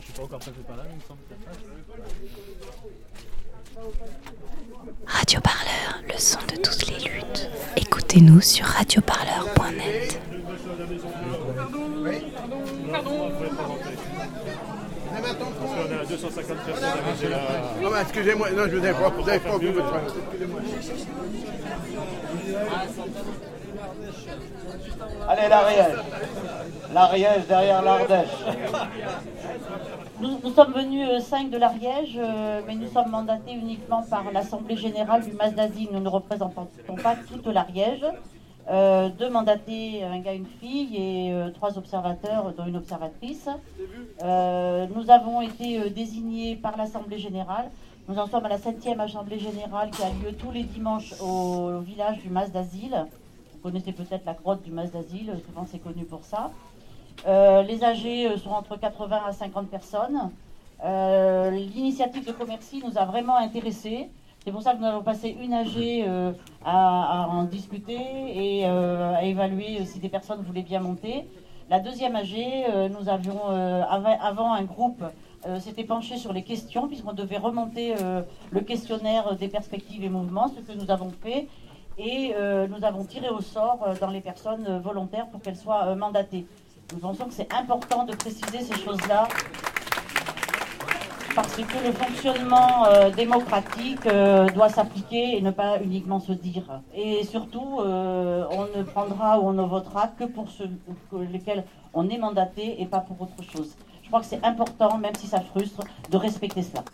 je suis pas encore passé par là, il me semble. Radio Parleur, le son de toutes les luttes. Écoutez-nous sur radioparleur.net. Pardon Parce qu'on est à 250 personnes avec la... Non, mais excusez-moi, non, je vous ai pas, vous avez pas vu votre Excusez-moi. Allez, l'Ariège. L'Ariège derrière l'Ardèche. Nous, sommes venus euh, cinq de l'Ariège, euh, mais nous sommes mandatés uniquement par l'Assemblée générale du Mas d'Asile. Nous ne représentons pas toute l'Ariège. Euh, deux mandatés, un gars, une fille, et euh, trois observateurs, dont une observatrice. Euh, nous avons été euh, désignés par l'Assemblée générale. Nous en sommes à la septième Assemblée générale qui a lieu tous les dimanches au, village du Mas d'Asile. Vous connaissez peut-être la grotte du Mas d'Asile, souvent c'est connu pour ça. Euh, les âgés euh, sont entre 80 à 50 personnes. Euh, L'initiative de Commercy nous a vraiment intéressés. C'est pour ça que nous avons passé une AG à, à en discuter et à évaluer si des personnes voulaient bien monter. La deuxième AG, nous avions av- avant un groupe s'était penché sur les questions puisqu'on devait remonter le questionnaire des perspectives et mouvements, ce que nous avons fait. Et nous avons tiré au sort dans les personnes volontaires pour qu'elles soient mandatées. Nous pensons que c'est important de préciser ces choses-là parce que le fonctionnement euh, démocratique euh, doit s'appliquer et ne pas uniquement se dire. Et surtout, euh, on ne prendra ou on ne votera que pour ceux pour lesquels on est mandaté et pas pour autre chose. Je crois que c'est important, même si ça frustre, de respecter cela.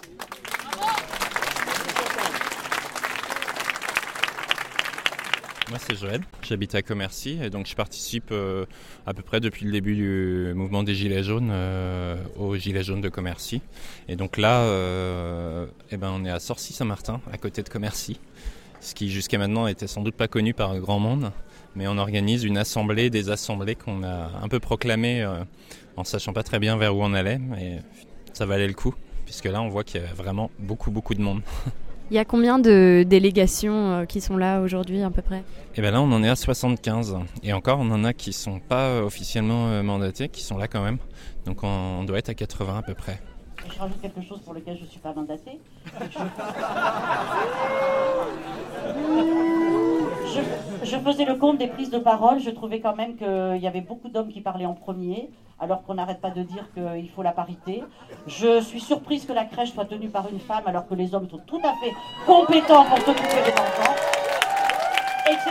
Moi, c'est Joël. J'habite à Commercy et donc je participe euh, à peu près depuis le début du mouvement des Gilets jaunes euh, aux Gilets jaunes de Commercy. Et donc là, euh, eh ben, on est à Sorcy-Saint-Martin, à côté de Commercy, ce qui jusqu'à maintenant était sans doute pas connu par grand monde. Mais on organise une assemblée des assemblées qu'on a un peu proclamée euh, en sachant pas très bien vers où on allait. Mais ça valait le coup, puisque là, on voit qu'il y a vraiment beaucoup, beaucoup de monde. Il y a combien de délégations euh, qui sont là aujourd'hui à peu près? Et bien là, on en est à 75. Et encore, on en a qui sont pas euh, officiellement euh, mandatés, qui sont là quand même. Donc on, on doit être à 80 à peu près. Je rajoute quelque chose pour lequel je ne suis pas mandatée. Je, je faisais le compte des prises de parole. Je trouvais quand même qu'il y avait beaucoup d'hommes qui parlaient en premier, alors qu'on n'arrête pas de dire qu'il faut la parité. Je suis surprise que la crèche soit tenue par une femme, alors que les hommes sont tout à fait compétents pour s'occuper des enfants, etc.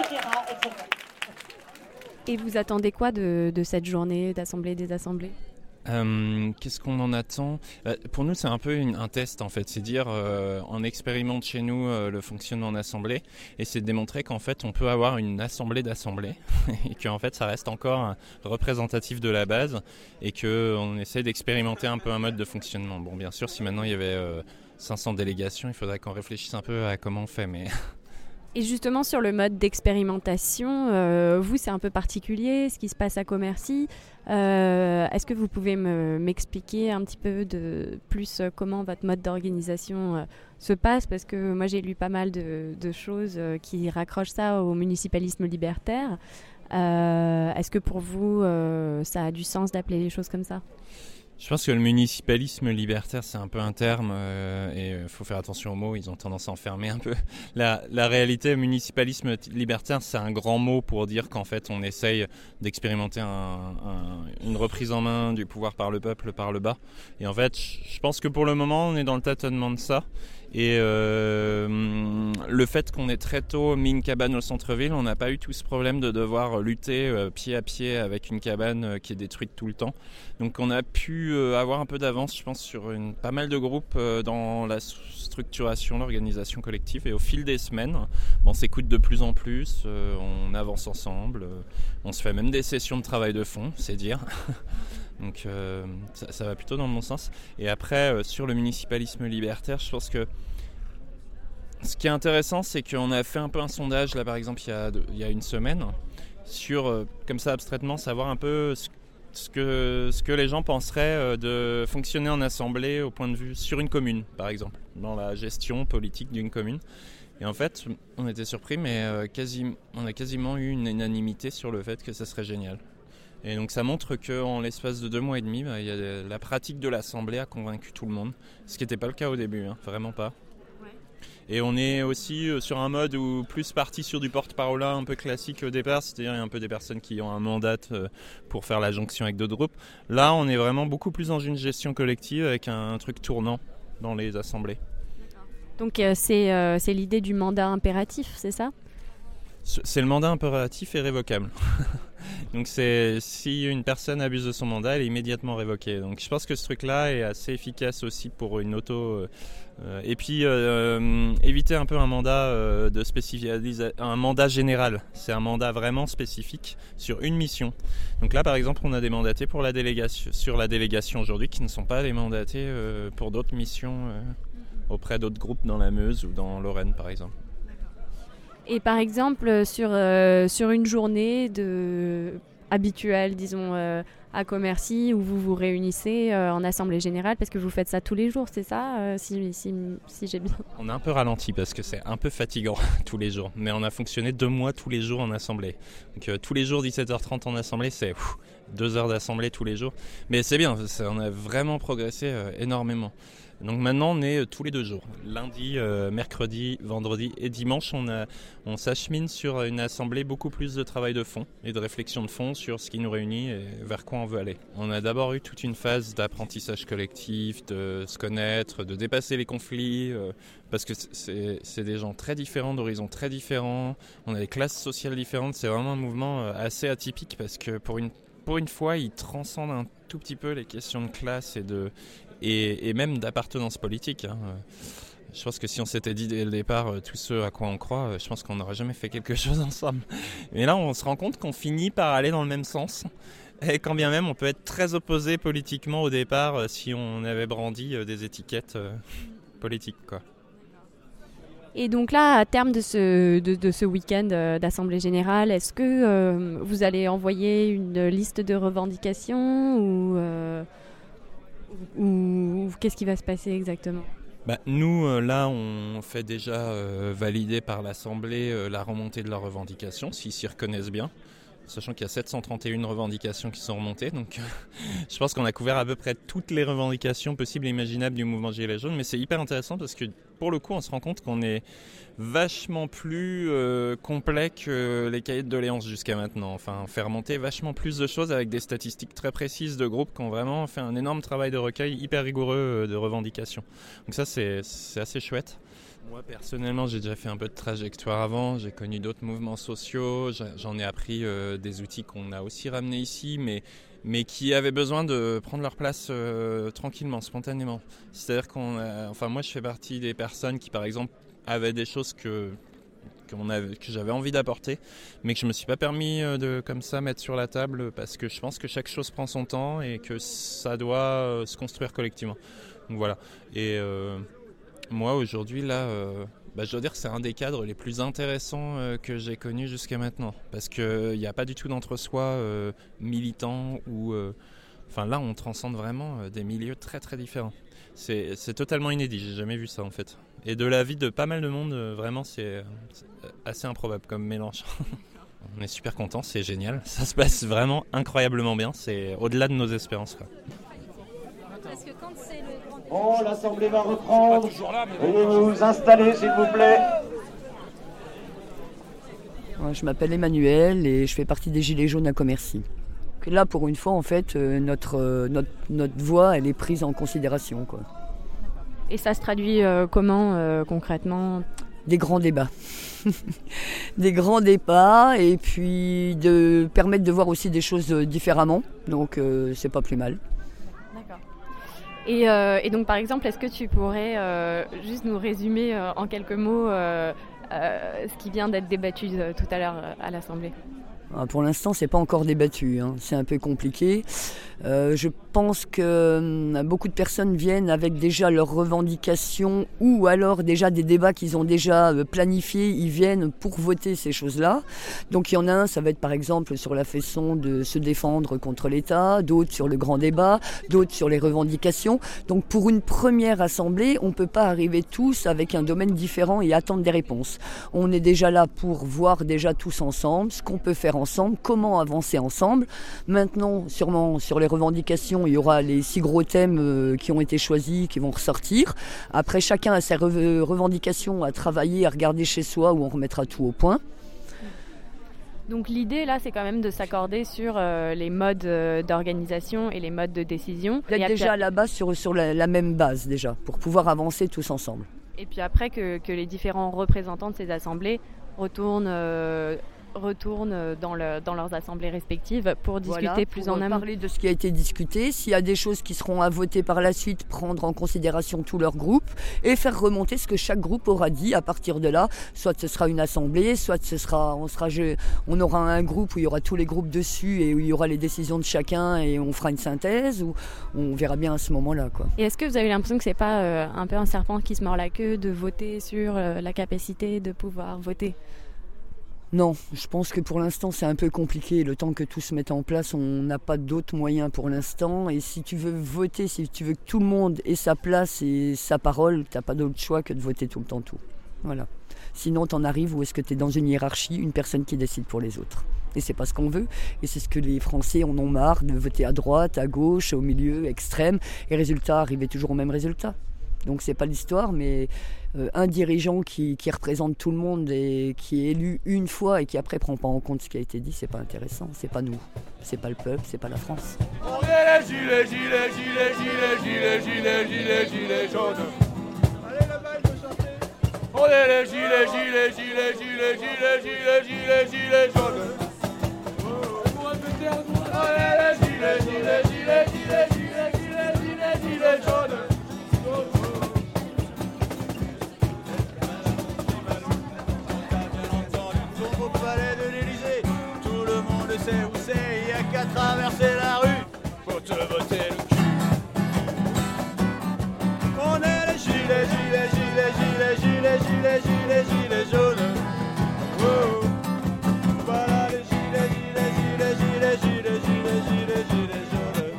etc. Et vous attendez quoi de, de cette journée d'assemblée des assemblées? Euh, Qu'est-ce qu'on en attend? Euh, Pour nous, c'est un peu un test en fait. C'est dire, euh, on expérimente chez nous le fonctionnement en assemblée et c'est de démontrer qu'en fait, on peut avoir une assemblée d'assemblées et qu'en fait, ça reste encore représentatif de la base et qu'on essaie d'expérimenter un peu un mode de fonctionnement. Bon, bien sûr, si maintenant il y avait euh, 500 délégations, il faudrait qu'on réfléchisse un peu à comment on fait, mais Et justement sur le mode d'expérimentation, euh, vous c'est un peu particulier, ce qui se passe à Commercy. Euh, Est-ce que vous pouvez me- m'expliquer un petit peu de plus euh, comment votre mode d'organisation se passe? Parce que moi j'ai lu pas mal de, de choses qui raccrochent ça au municipalisme libertaire. Est-ce que pour vous ça a du sens d'appeler les choses comme ça? Je pense que le municipalisme libertaire, c'est un peu un terme euh, et il faut faire attention aux mots, ils ont tendance à enfermer un peu. La, la réalité, municipalisme libertaire, c'est un grand mot pour dire qu'en fait, on essaye d'expérimenter un- un- une reprise en main du pouvoir par le peuple, par le bas. Et en fait, je pense que pour le moment, on est dans le tâtonnement de ça. Et euh, le fait qu'on ait très tôt mis une cabane au centre-ville, on n'a pas eu tout ce problème de devoir lutter euh, pied à pied avec une cabane euh, qui est détruite tout le temps. Donc on a pu avoir un peu d'avance, je pense, sur une, pas mal de groupes dans la structuration, l'organisation collective. Et au fil des semaines, on s'écoute de plus en plus, on avance ensemble, on se fait même des sessions de travail de fond, c'est dire. Donc ça, va plutôt dans le bon sens. Et après, sur le municipalisme libertaire, je pense que ce qui est intéressant, c'est qu'on a fait un peu un sondage, là par exemple, il y a, une semaine, sur, euh, comme ça abstraitement, savoir un peu ce, que, les gens penseraient euh, de fonctionner en assemblée au point de vue sur une commune, par exemple, dans la gestion politique d'une commune. Et en fait, on était surpris, mais euh, on a quasiment eu une unanimité sur le fait que ça serait génial. Et donc ça montre qu'en l'espace de deux mois et demi, bah, y la pratique de l'Assemblée a convaincu tout le monde, ce qui n'était pas le cas au début, hein, vraiment pas. Et on est aussi euh, sur un mode où plus parti sur du porte-parole un peu classique au départ, c'est-à-dire un peu des personnes qui ont un mandat euh, pour faire la jonction avec d'autres groupes. Là, on est vraiment beaucoup plus dans une gestion collective avec un, truc tournant dans les assemblées. Donc euh, c'est l'idée du mandat impératif, c'est ça? C'est le mandat impératif et révocable. Donc c'est si une personne abuse de son mandat, elle est immédiatement révoquée. Donc je pense que ce truc-là est assez efficace aussi pour une auto euh, et puis euh, euh, éviter un peu un mandat de un mandat général. C'est un mandat vraiment spécifique sur une mission. Donc là, par exemple, on a des mandatés pour la délégation, sur la délégation aujourd'hui qui ne sont pas des mandatés pour d'autres missions auprès d'autres groupes dans la Meuse ou dans Lorraine, par exemple. Et par exemple, sur, sur une journée de habituelle, disons, à Commercy où vous vous réunissez euh, en assemblée générale parce que vous faites ça tous les jours, c'est ça euh, si, si, si j'ai bien. On a un peu ralenti parce que c'est un peu fatigant tous les jours, mais on a fonctionné deux mois tous les jours en assemblée. Donc euh, tous les jours 17h30 en assemblée, c'est deux heures d'assemblée tous les jours. Mais c'est bien, on a vraiment progressé énormément. Donc maintenant, on est euh, tous les deux jours. Lundi, euh, mercredi, vendredi et dimanche, on, on s'achemine sur une assemblée beaucoup plus de travail de fond et de réflexion de fond sur ce qui nous réunit et vers quoi on veut aller. On a d'abord eu toute une phase d'apprentissage collectif, de se connaître, de dépasser les conflits, euh, parce que c'est des gens très différents, d'horizons très différents, on a des classes sociales différentes, c'est vraiment un mouvement assez atypique parce que pour une pour une fois, il transcende un tout petit peu les questions de classe et de, et, même d'appartenance politique. Hein. Je pense que si on s'était dit dès le départ euh, tout ce à quoi on croit, euh, je pense qu'on n'aurait jamais fait quelque chose ensemble. Mais là, on se rend compte qu'on finit par aller dans le même sens. Et quand bien même, on peut être très opposé politiquement au départ euh, si on avait brandi des étiquettes politiques. Et donc là, à terme de ce, de, ce week-end d'Assemblée générale, est-ce que vous allez envoyer une liste de revendications ou ou, qu'est-ce qui va se passer exactement? Bah, nous, euh, là, on fait déjà euh, valider par l'Assemblée euh, la remontée de leurs revendications, s'ils s'y reconnaissent bien sachant qu'il y a 731 revendications qui sont remontées. Donc je pense qu'on a couvert à peu près toutes les revendications possibles et imaginables du mouvement Gilets jaunes. Mais c'est hyper intéressant parce que pour le coup, on se rend compte qu'on est vachement plus euh, complet que les cahiers de doléances jusqu'à maintenant. Enfin, on fait remonter vachement plus de choses avec des statistiques très précises de groupes qui ont vraiment fait un énorme travail de recueil hyper rigoureux euh, de revendications. Donc ça, c'est assez chouette. Moi personnellement, j'ai déjà fait un peu de trajectoire avant, j'ai connu d'autres mouvements sociaux, j'en ai appris euh, des outils qu'on a aussi ramenés ici, mais, mais qui avaient besoin de prendre leur place euh, tranquillement, spontanément. C'est-à-dire qu'on, enfin moi je fais partie des personnes qui par exemple avaient des choses que que j'avais envie d'apporter, mais que je me suis pas permis euh, de comme ça mettre sur la table parce que je pense que chaque chose prend son temps et que ça doit se construire collectivement. Donc voilà. Et moi aujourd'hui là, euh, bah, je dois dire que c'est un des cadres les plus intéressants euh, que j'ai connu jusqu'à maintenant. Parce qu'il n'y a pas du tout d'entre-soi euh, militant ou... Enfin là on transcende vraiment des milieux très très différents. C'est totalement inédit, j'ai jamais vu ça en fait. Et de la vie de pas mal de monde, vraiment c'est assez improbable comme mélange. on est super content, c'est génial. Ça se passe vraiment incroyablement bien, c'est au-delà de nos espérances. Bon, l'Assemblée va reprendre. Veuillez vous installer, s'il vous plaît. Je m'appelle Emmanuel et je fais partie des Gilets jaunes à Commercy. Là, pour une fois, en fait, euh, notre, euh, notre, notre voix, elle est prise en considération. Quoi. Et ça se traduit euh, comment concrètement? Des grands débats. des grands débats et puis de permettre de voir aussi des choses différemment. Donc, c'est pas plus mal. Euh, et, donc, par exemple, est-ce que tu pourrais euh, juste nous résumer euh, en quelques mots ce qui vient d'être débattu tout à l'heure à l'Assemblée? Ah, pour l'instant, c'est pas encore débattu. Hein. C'est un peu compliqué. Euh, je pense que hum, beaucoup de personnes viennent avec déjà leurs revendications ou alors déjà des débats qu'ils ont déjà euh, planifiés. Ils viennent pour voter ces choses-là. Donc il y en a un, ça va être par exemple sur la façon de se défendre contre l'État, d'autres sur le grand débat, d'autres sur les revendications. Donc pour une première assemblée, on peut pas arriver tous avec un domaine différent et attendre des réponses. On est déjà là pour voir déjà tous ensemble ce qu'on peut faire ensemble, comment avancer ensemble. Maintenant, sûrement sur les revendications, il y aura les six gros thèmes euh, qui ont été choisis, qui vont ressortir. Après, chacun a ses revendications à travailler, à regarder chez soi, où on remettra tout au point. Donc l'idée là, c'est quand même de s'accorder sur euh, les modes euh, d'organisation et les modes de décision. D'être déjà à la base sur, sur la, même base déjà, pour pouvoir avancer tous ensemble. Et puis après que, que les différents représentants de ces assemblées retournent euh, retournent dans, le, dans leurs assemblées respectives pour discuter plus en amont. Parler de ce qui a été discuté, s'il y a des choses qui seront à voter par la suite, prendre en considération tout leur groupe et faire remonter ce que chaque groupe aura dit à partir de là. Soit ce sera une assemblée, soit ce sera, on, sera, on aura un groupe où il y aura tous les groupes dessus et où il y aura les décisions de chacun et on fera une synthèse ou on verra bien à ce moment-là. Quoi. Et est-ce que vous avez l'impression que c'est pas euh, un peu un serpent qui se mord la queue de voter sur euh, la capacité de pouvoir voter? Non, je pense que pour l'instant c'est un peu compliqué. Le temps que tout se mette en place, on n'a pas d'autres moyens pour l'instant. Et si tu veux voter, si tu veux que tout le monde ait sa place et sa parole, tu n'as pas d'autre choix que de voter tout le temps tout. Voilà. Sinon, tu en arrives où est-ce que tu es dans une hiérarchie, une personne qui décide pour les autres. Et c'est pas ce qu'on veut. Et c'est ce que les Français en ont marre de voter à droite, à gauche, au milieu, extrême. Et résultat, arriver toujours au même résultat. Donc c'est pas l'histoire, mais euh, un dirigeant qui, représente tout le monde et qui est élu une fois et qui après prend pas en compte ce qui a été dit, c'est pas intéressant. C'est pas nous, c'est pas le peuple, c'est pas la France. On est les gilets, gilets, gilets, gilets, gilets, gilets, gilets, jaunes. Allez On est les gilets, gilets, gilets, gilets, gilets, gilets, gilets, gilets jaunes. On est les gilets, gilets, où c'est, il y a qu'à traverser la rue pour te voter le cul. On est les gilets, gilets, gilets, gilets, gilets, gilets, gilets, gilets jaunes. Oh. Voilà les gilets, gilets, gilets, gilets, gilets, gilets, gilets, gilets jaunes.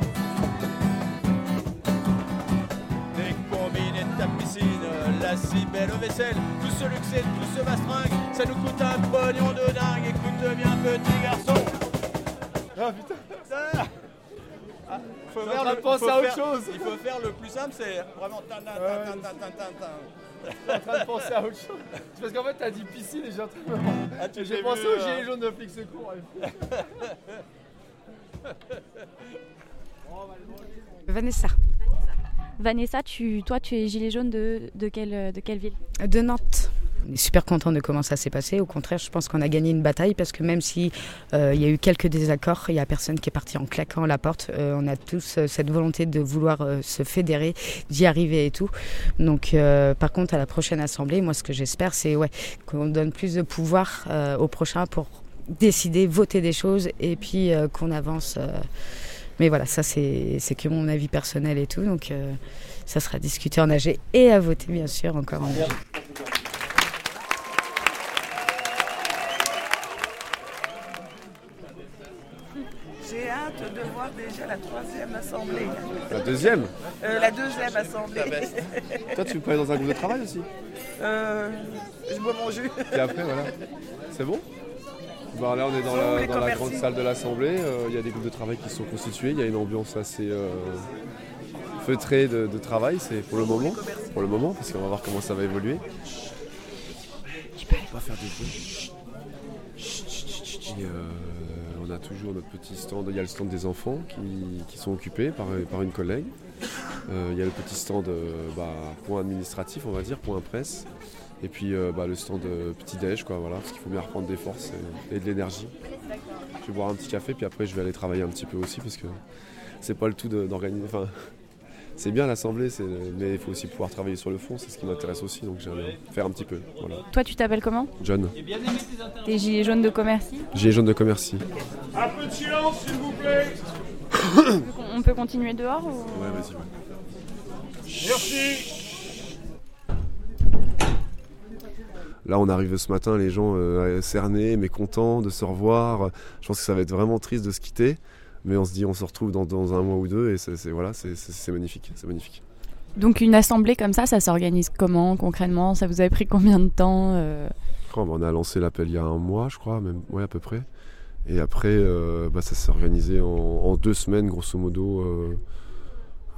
Ta piscine, la si belle vaisselle, tout ce luxe et tout ce mastringue, ça nous coûte un pognon faut faire le, penser à autre chose. Il faut faire le plus simple, c'est vraiment tan tan tan tan tan tan tan. Je suis en train de penser à autre chose. C'est parce qu'en fait, t'as dit piscine et j'ai en train de... ah, J'ai pensé au gilet euh. jaune de flic secours. Vanessa. Vanessa, tu, toi, tu es gilet jaune de, de, quelle, de quelle ville? De Nantes. Super content de comment ça s'est passé. Au contraire, je pense qu'on a gagné une bataille parce que même si euh, il y a eu quelques désaccords, il y a personne qui est parti en claquant la porte. Euh, on a tous euh, cette volonté de vouloir se fédérer, d'y arriver et tout. Donc, par contre, à la prochaine assemblée, moi, ce que j'espère, c'est ouais, qu'on donne plus de pouvoir au prochain pour décider, voter des choses et puis qu'on avance. mais voilà, ça c'est que mon avis personnel et tout. Donc, ça sera discuté en AG et à voter, bien sûr, encore en AG. de voir déjà la troisième assemblée. La deuxième euh, La deuxième assemblée. Toi, tu peux aller dans un groupe de travail aussi euh, Je bois mon jus. Et après, voilà. C'est bon? Bon, Là, on est dans, la, grande salle de l'Assemblée. Euh, il y a des groupes de travail qui sont constitués. Il y a une ambiance assez feutrée de, travail. C'est pour le moment. Pour le moment, parce qu'on va voir comment ça va évoluer. Pas faire. Et on a toujours notre petit stand. Il y a le stand des enfants qui, sont occupés par, une collègue. Euh, il y a le petit stand euh, bah, point administratif, on va dire, point presse. Et puis euh, bah, le stand petit-déj, quoi, voilà, parce qu'il faut bien reprendre des forces et, de l'énergie. Je vais boire un petit café, puis après je vais aller travailler un petit peu aussi, parce que c'est pas le tout d'organiser c'est bien l'Assemblée, mais il faut aussi pouvoir travailler sur le fond, c'est ce qui m'intéresse aussi, donc j'aimerais faire un petit peu. Toi, tu t'appelles comment? John. T'es gilet jaune de Commercy? Gilet jaune de Commercy. Un peu de silence, s'il vous plaît On peut continuer dehors ou... Ouais, vas-y, Merci Là, on arrive ce matin, les gens euh, cernés, mécontents de se revoir. Je pense que ça va être vraiment triste de se quitter mais on se dit on se retrouve dans, un mois ou deux et c'est voilà, c'est magnifique, c'est magnifique. Donc une assemblée comme ça, ça s'organise comment concrètement? Ça vous avait pris combien de temps euh? Oh, bah, On a lancé l'appel il y a un mois, je crois, même ouais à peu près. Et après, euh, bah, ça s'est organisé en, deux semaines, grosso modo. Euh,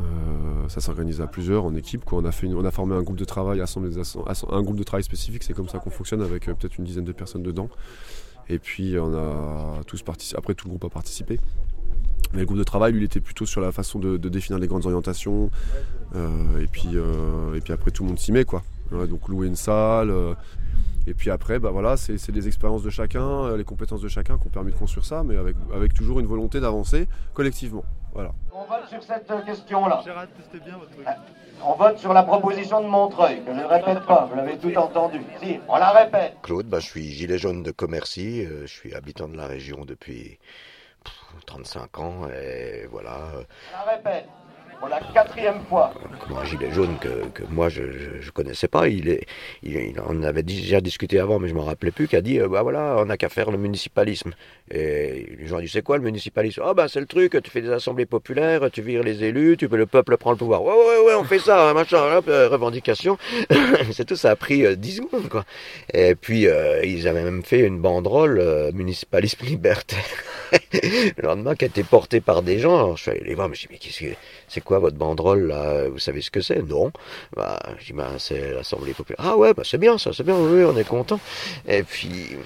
euh, ça s'est organisé à plusieurs en équipe. Quoi. On, a fait on a formé un groupe de travail, un groupe de travail spécifique. C'est comme ça qu'on fonctionne avec peut-être une dizaine de personnes dedans. Et puis on a tous participé. Après, tout le groupe a participé. Mais le groupe de travail, lui, il était plutôt sur la façon de, définir les grandes orientations. et, puis, et puis après, tout le monde s'y met. Quoi. donc louer une salle, et puis après, bah voilà, c'est les expériences de chacun, euh, les compétences de chacun qui ont permis de construire ça, mais avec, avec toujours une volonté d'avancer collectivement. Voilà. On vote sur cette question-là. bien votre On vote sur la proposition de Montreuil, que je ne répète pas, vous l'avez tout entendu. Si, on la répète. Claude, bah, je suis gilet jaune de Commercy, euh, je suis habitant de la région depuis 35 ans, et voilà. Répète pour la quatrième fois. Un gilet jaune que, moi je, je, connaissais pas. Il est, il, on avait déjà discuté avant, mais je m'en rappelais plus. Qui a dit, euh, bah voilà, on n'a qu'à faire le municipalisme. Et les gens disent, c'est quoi le municipalisme? Ah bah c'est le truc. Tu fais des assemblées populaires, tu vires les élus, tu le peuple prend le pouvoir. Ouais ouais ouais, on fait ça, hein, machin, hop, euh, revendication. c'est tout. Ça a pris euh, 10 secondes quoi. Et puis euh, ils avaient même fait une banderole municipalisme libertaire. le lendemain qui a été portée par des gens. Alors, je suis allé les voir, mais je dis, mais qu'est-ce que c'est quoi votre banderole là? Vous savez ce que c'est? Non. Bah, je dis, bah, c'est l'Assemblée populaire. Ah ouais, bah, c'est bien ça, c'est bien, oui, on est content. Et puis,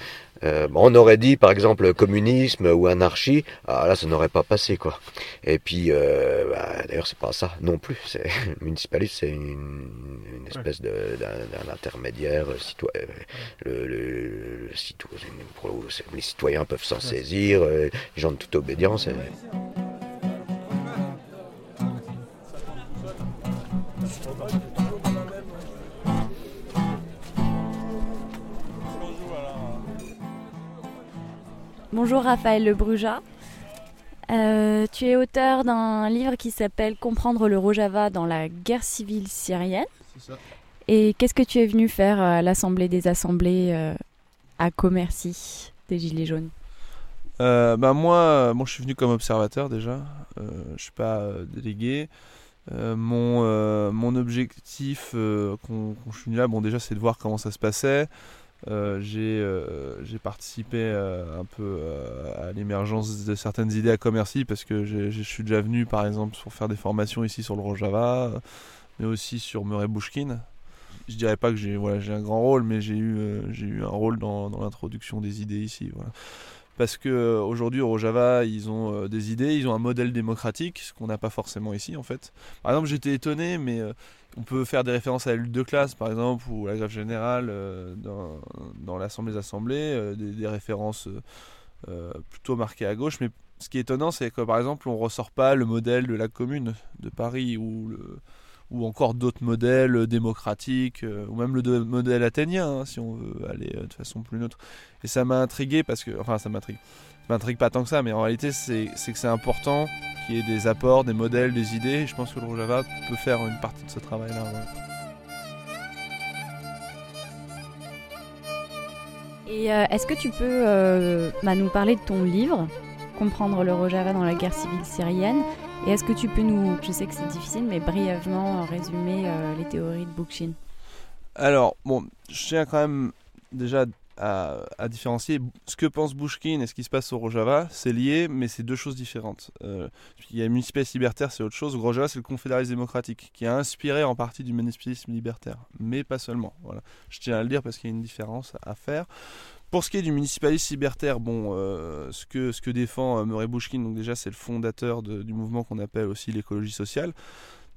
euh, on aurait dit par exemple communisme ou anarchie, ah, là ça n'aurait pas passé quoi. Et puis euh, bah, d'ailleurs c'est pas ça non plus. C'est municipaliste, c'est une, espèce de, d'un, intermédiaire citoyen. Le, le, les citoyens peuvent s'en saisir, euh, les gens de toute obédience. Et... Bonjour Raphaël Le Euh, tu es auteur d'un livre qui s'appelle Comprendre le Rojava dans la guerre civile syrienne. Ça. Et qu'est-ce que tu es venu faire à l'Assemblée des Assemblées euh, à Commercy des Gilets jaunes? Euh, bah moi, moi, je suis venu comme observateur déjà. Euh, je ne suis pas délégué. Mon, mon objectif quand, je suis là, bon déjà c'est de voir comment ça se passait, euh, euh, j'ai participé euh, un peu à l'émergence de certaines idées à Commercy parce que je suis déjà venu par exemple pour faire des formations ici sur le Rojava, mais aussi sur Murray Bushkin. Je dirais pas que j'ai voilà, un grand rôle, mais j'ai eu, eu un rôle dans, l'introduction des idées ici. Parce que aujourd'hui au Rojava ils ont des idées, ils ont un modèle démocratique, ce qu'on n'a pas forcément ici en fait. Par exemple j'étais étonné, mais on peut faire des références à la lutte de classe, par exemple, ou à la grève générale euh, dans, l'Assemblée des Assemblées, euh, des, références euh, plutôt marquées à gauche. Mais ce qui est étonnant, c'est que, par exemple, on ressort pas le modèle de la commune de Paris ou, ou encore d'autres modèles démocratiques, ou même le modèle athénien, hein, si on veut aller de façon plus neutre. Et ça m'a intrigué parce que, enfin, ça m'intrigue m'intrigue pas tant que ça, mais en réalité, c'est que c'est important qu'il y ait des apports, des modèles, des idées. je pense que le Rojava peut faire une partie de ce travail-là. Et euh, est-ce que tu peux euh, bah, nous parler de ton livre, Comprendre le Rojava dans la guerre civile syrienne? Et est-ce que tu peux nous, je sais que c'est difficile, mais brièvement résumer euh, les théories de Bookchin Alors, bon, je tiens quand même déjà à, différencier ce que pense Bushkin et ce qui se passe au Rojava, c'est lié, mais c'est deux choses différentes. Euh, il y a le municipalisme libertaire, c'est autre chose. Le Rojava, c'est le confédéralisme démocratique, qui a inspiré en partie du municipalisme libertaire, mais pas seulement. Voilà. Je tiens à le dire parce qu'il y a une différence à faire. Pour ce qui est du municipalisme libertaire, bon, euh, ce, que, défend euh, Murray Bushkin, donc déjà c'est le fondateur du mouvement qu'on appelle aussi l'écologie sociale.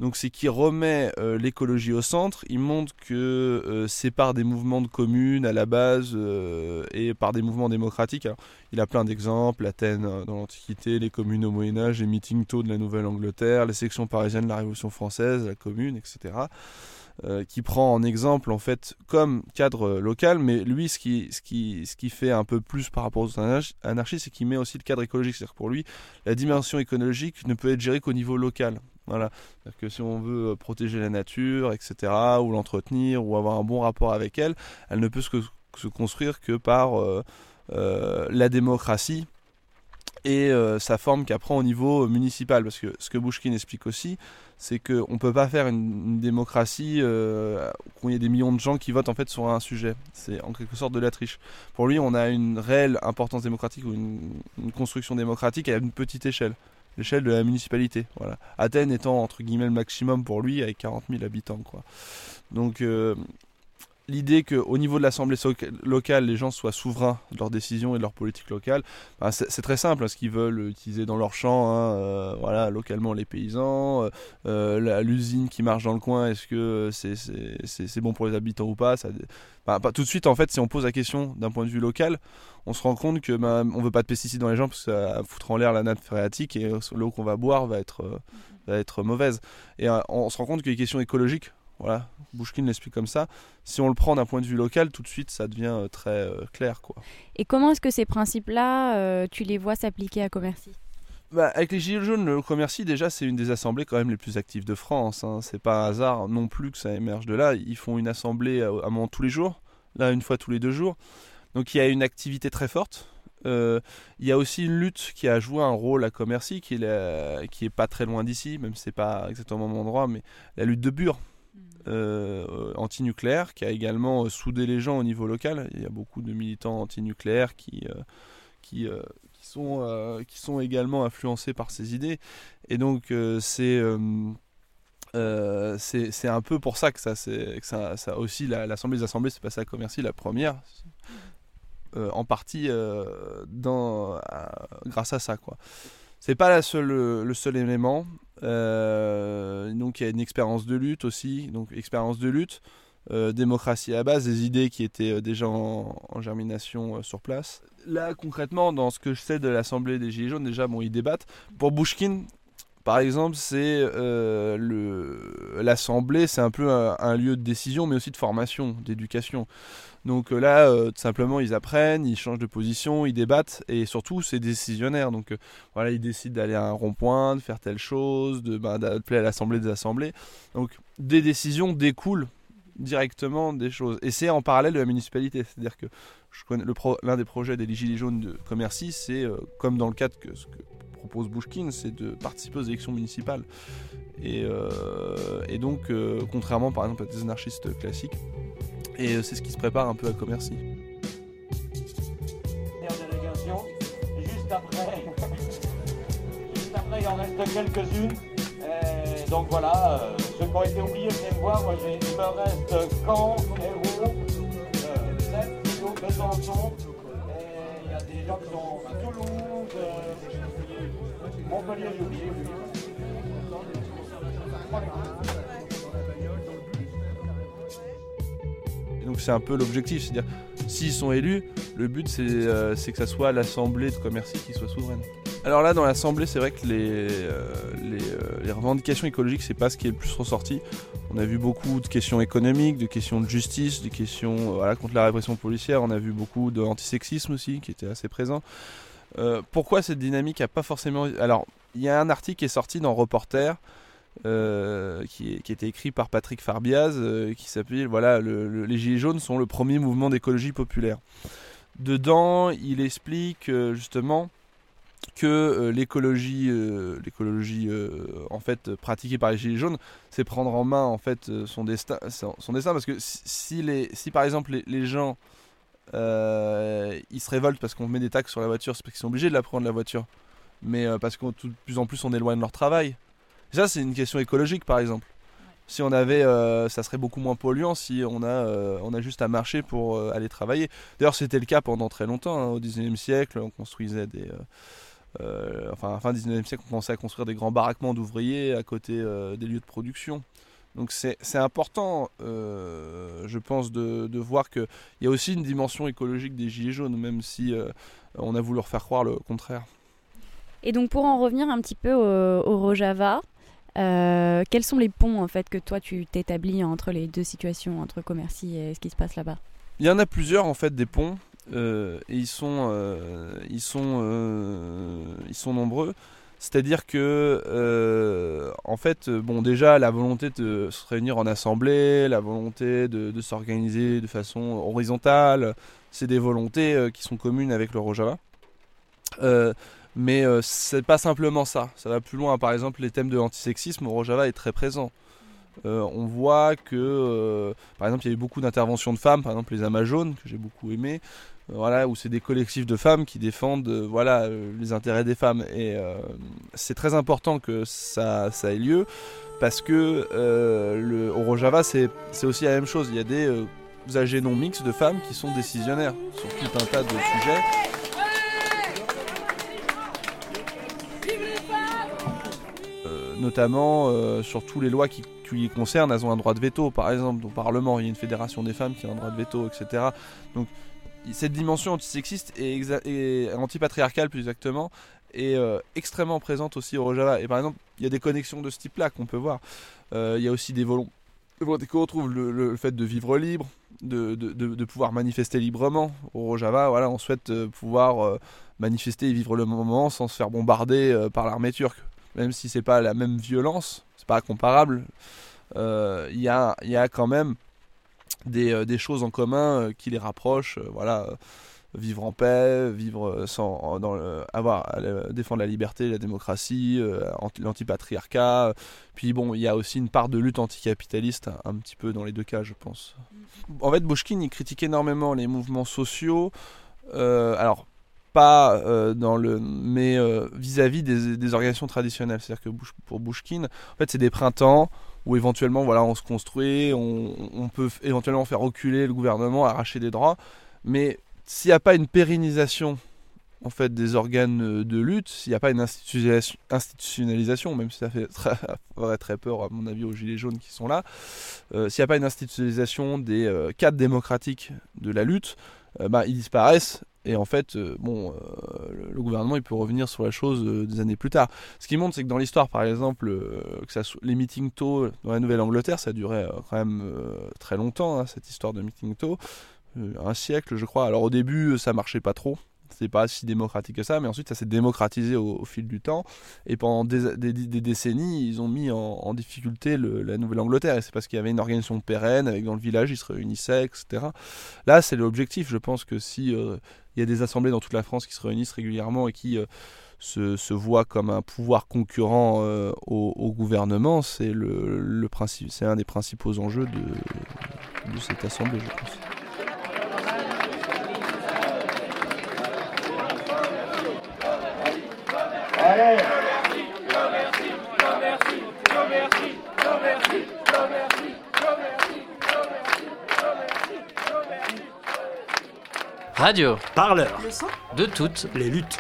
Donc c'est qu'il remet euh, l'écologie au centre, il montre que c'est par des mouvements de communes à la base et par des mouvements démocratiques. il a plein d'exemples, Athènes dans l'Antiquité, les communes au Moyen Âge, les meeting de la Nouvelle-Angleterre, les sections parisiennes de la Révolution française, la commune, etc. qui prend en exemple en fait comme cadre local, mais lui ce qui, ce qui, ce qui fait un peu plus par rapport aux anarchistes, c'est qu'il met aussi le cadre écologique. C'est-à-dire pour lui, la dimension écologique ne peut être gérée qu'au niveau local. Voilà. que si on veut euh, protéger la nature, etc., ou l'entretenir, ou avoir un bon rapport avec elle, elle ne peut se, construire que par euh, euh, la démocratie et euh, ça forme qu'après au niveau municipal. Parce que ce que Bouchkin explique aussi, c'est qu'on ne peut pas faire une, démocratie euh, où il y a des millions de gens qui votent en fait sur un sujet. C'est en quelque sorte de la triche. Pour lui, on a une réelle importance démocratique ou une, construction démocratique à une petite échelle. L'échelle de la municipalité. Voilà. Athènes étant entre guillemets le maximum pour lui avec 40 000 habitants. Quoi. Donc euh, l'idée qu'au niveau de l'Assemblée locale, les gens soient souverains de leurs décisions et de leur politique locale, bah, c'est très simple, hein, ce qu'ils veulent utiliser dans leur champ, hein, euh, voilà, localement les paysans, euh, euh, l'usine qui marche dans le coin, est-ce que c'est bon pour les habitants ou pas, ça, bah, pas Tout de suite, en fait, si on pose la question d'un point de vue local, on se rend compte que bah, on veut pas de pesticides dans les gens parce que ça foutre en l'air la nappe phréatique et l'eau qu'on va boire va être, va être mauvaise. Et on se rend compte que les questions écologiques voilà, Bouchkin l'explique comme ça. Si on le prend d'un point de vue local, tout de suite, ça devient euh, très euh, clair. Quoi. Et comment est-ce que ces principes-là, euh, tu les vois s'appliquer à Commercy? Bah, avec les Gilets jaunes, le Commercy, déjà, c'est une des assemblées quand même les plus actives de France. Hein. C'est pas un hasard non plus que ça émerge de là. Ils font une assemblée à, moment tous les jours, là, une fois tous les deux jours. Donc il y a une activité très forte. il y a aussi une lutte qui a joué un rôle à Commercy, qui est, qui est pas très loin d'ici, même si c'est pas exactement même endroit, mais la lutte de Bure, euh, anti-nucléaire qui a également euh, soudé les gens au niveau local. Il y a beaucoup de militants anti-nucléaires qui, euh, qui, qui, sont, qui sont également influencés par ces idées. Et donc c'est... c'est un peu pour ça que ça, que ça, ça aussi l'Assemblée des Assemblées s'est passée à Commercy, la première, en partie dans, grâce à ça. quoi. C'est pas seule, le seul élément. Euh, donc il y a une expérience de lutte aussi, donc expérience de lutte, euh, démocratie à base, des idées qui étaient euh, déjà en, germination sur place. Là concrètement, dans ce que je sais de l'Assemblée des Gilets jaunes, déjà bon ils débattent. Pour Bouchkin, par exemple, c'est l'Assemblée, c'est un peu un, lieu de décision, mais aussi de formation, d'éducation. Donc euh, là, euh, tout simplement, ils apprennent, ils changent de position, ils débattent, et surtout, c'est décisionnaire. Donc euh, voilà, ils décident d'aller à un rond-point, de faire telle chose, de bah, d'appeler à l'assemblée des assemblées. Donc des décisions découlent directement des choses. Et c'est en parallèle de la municipalité. C'est-à-dire que l'un des projets des Gilets jaunes de Commercy, c'est comme dans le cadre que ce que propose Bouchkin, c'est de participer aux élections municipales. Et, et donc, contrairement par exemple à des anarchistes classiques, et euh, c'est ce qui se prépare un peu à Commercy. Juste après, juste après, il en reste quelques-unes. Donc voilà, euh, ceux qui ont été oubliés, venez me voir. Moi, il me reste Caen, Hérault, euh, Sète, Besançon. Il y a des gens qui sont à Toulouse, euh, Montpellier, j'ai oublié. donc c'est un peu l'objectif, c'est-à-dire s'ils sont élus, le but euh, c'est que ça soit l'Assemblée de Commercy qui soit souveraine. Alors là dans l'Assemblée c'est vrai que les, euh, euh, les, revendications écologiques c'est pas ce qui est le plus ressorti. On a vu beaucoup de questions économiques, de questions de justice, de questions voilà, contre la répression policière, on a vu beaucoup d'antisexisme aussi qui était assez présent. pourquoi cette dynamique a pas forcément... Alors il y a un article qui est sorti dans Reporter euh, qui, qui, était écrit par Patrick Farbiaz, euh, qui s'appelle voilà, Les Gilets jaunes sont le premier mouvement d'écologie populaire. Dedans, il explique euh, justement que l'écologie, l'écologie en fait pratiquée par les Gilets jaunes, c'est prendre en main en fait son destin, son, destin parce que si, les, si par exemple les, gens ils se révoltent parce qu'on met des taxes sur la voiture, c'est parce qu'ils sont obligés de la prendre la voiture, mais parce que de plus en plus on éloigne leur travail ça, c'est une question écologique, par exemple. Si on avait, euh, ça serait beaucoup moins polluant si on a, euh, on a juste à marcher pour euh, aller travailler. D'ailleurs, c'était le cas pendant très longtemps. Hein. Au 19e siècle, on construisait des. Enfin, fin 19e siècle, on commençait à construire des grands baraquements d'ouvriers à côté des lieux de production. Donc c'est important, je pense, de, de voir qu'il y a aussi une dimension écologique des Gilets jaunes, même si on a voulu leur faire croire le contraire. Et donc pour en revenir un petit peu au, au Rojava, euh, quels sont les ponts en fait que toi tu t'établis entre les deux situations, entre Commercy et ce qui se passe là-bas? Il y en a plusieurs en fait des ponts euh, et ils sont, euh, ils sont, ils sont nombreux. C'est-à-dire que, en fait, bon, déjà, la volonté de se réunir en assemblée, la volonté de, s'organiser de façon horizontale, c'est des volontés qui sont communes avec le Rojava. Mais euh, c'est pas simplement ça. Ça va plus loin. Par exemple, les thèmes de l'antisexisme au Rojava est très présent. Euh, on voit que, euh, par exemple, il y a eu beaucoup d'interventions de femmes, par exemple les Amazones, que j'ai beaucoup aimé, euh, voilà, où c'est des collectifs de femmes qui défendent euh, voilà, euh, les intérêts des femmes. Et euh, c'est très important que ça, ça ait lieu, parce que au Rojava, c'est aussi la même chose. Il y a des âgés non mixtes de femmes qui sont décisionnaires sur tout un tas de sujets. Notamment sur toutes les lois qui, qui concernent, elles ont un droit de veto, par exemple, au Parlement, il y a une fédération des femmes qui a un droit de veto, etc. Donc cette dimension antisexiste et, et antipatriarcale, plus exactement, est euh, extrêmement présente aussi au Rojava. Et par exemple, il y a des connexions de ce type-là qu'on peut voir. Euh, il y a aussi des volontés qu'on retrouve le, le- fait de vivre libre, de, pouvoir manifester librement. Au Rojava, voilà, on souhaite euh, pouvoir manifester et vivre le moment sans se faire bombarder par l'armée turque. Même si c'est pas la même violence, c'est pas comparable. Il y a quand même des, euh, des choses en commun euh, qui les rapprochent. euh, voilà, vivre en paix, vivre sans avoir défendre la liberté, la démocratie, anti- l'antipatriarcat. Puis bon, il y a aussi une part de lutte anticapitaliste un, petit peu dans les deux cas, je pense. En fait, Bouchkin, il critique énormément les mouvements sociaux. alors pas dans le mais vis-à-vis des, des organisations traditionnelles c'est-à-dire que pour Bouchkin en fait c'est des printemps où éventuellement voilà on se construit on, peut éventuellement faire reculer le gouvernement arracher des droits mais s'il n'y a pas une pérennisation en fait des organes euh, de lutte s'il n'y a pas une institutionnalisation, même si ça fait très, très peur à mon avis aux gilets jaunes qui sont là euh, s'il n'y a pas une institutionnalisation des euh, cadres démocratiques de la lutte bah, ils disparaissent et en fait, euh, bon, euh, le, gouvernement il peut revenir sur la chose euh, des années plus tard. Ce qui montre, c'est que dans l'histoire, par exemple, les meetings tôt dans la Nouvelle-Angleterre, ça durait quand même très longtemps, hein, cette histoire de meeting tôt, un siècle, je crois. Alors au début, ça marchait pas trop. C'était pas si démocratique que ça, mais ensuite ça s'est démocratisé au, fil du temps. Et pendant des, décennies, ils ont mis en, difficulté la Nouvelle-Angleterre. Et c'est parce qu'il y avait une organisation pérenne, avec dans le village, ils se réunissaient, etc. Là, c'est l'objectif. Je pense que si il y a des assemblées dans toute la France qui se réunissent régulièrement et qui euh, se, voient comme un pouvoir concurrent euh, au, gouvernement, c'est le principe, c'est un des principaux enjeux de, de cette assemblée, je pense. Allez Radio. Parleur. De toutes les luttes.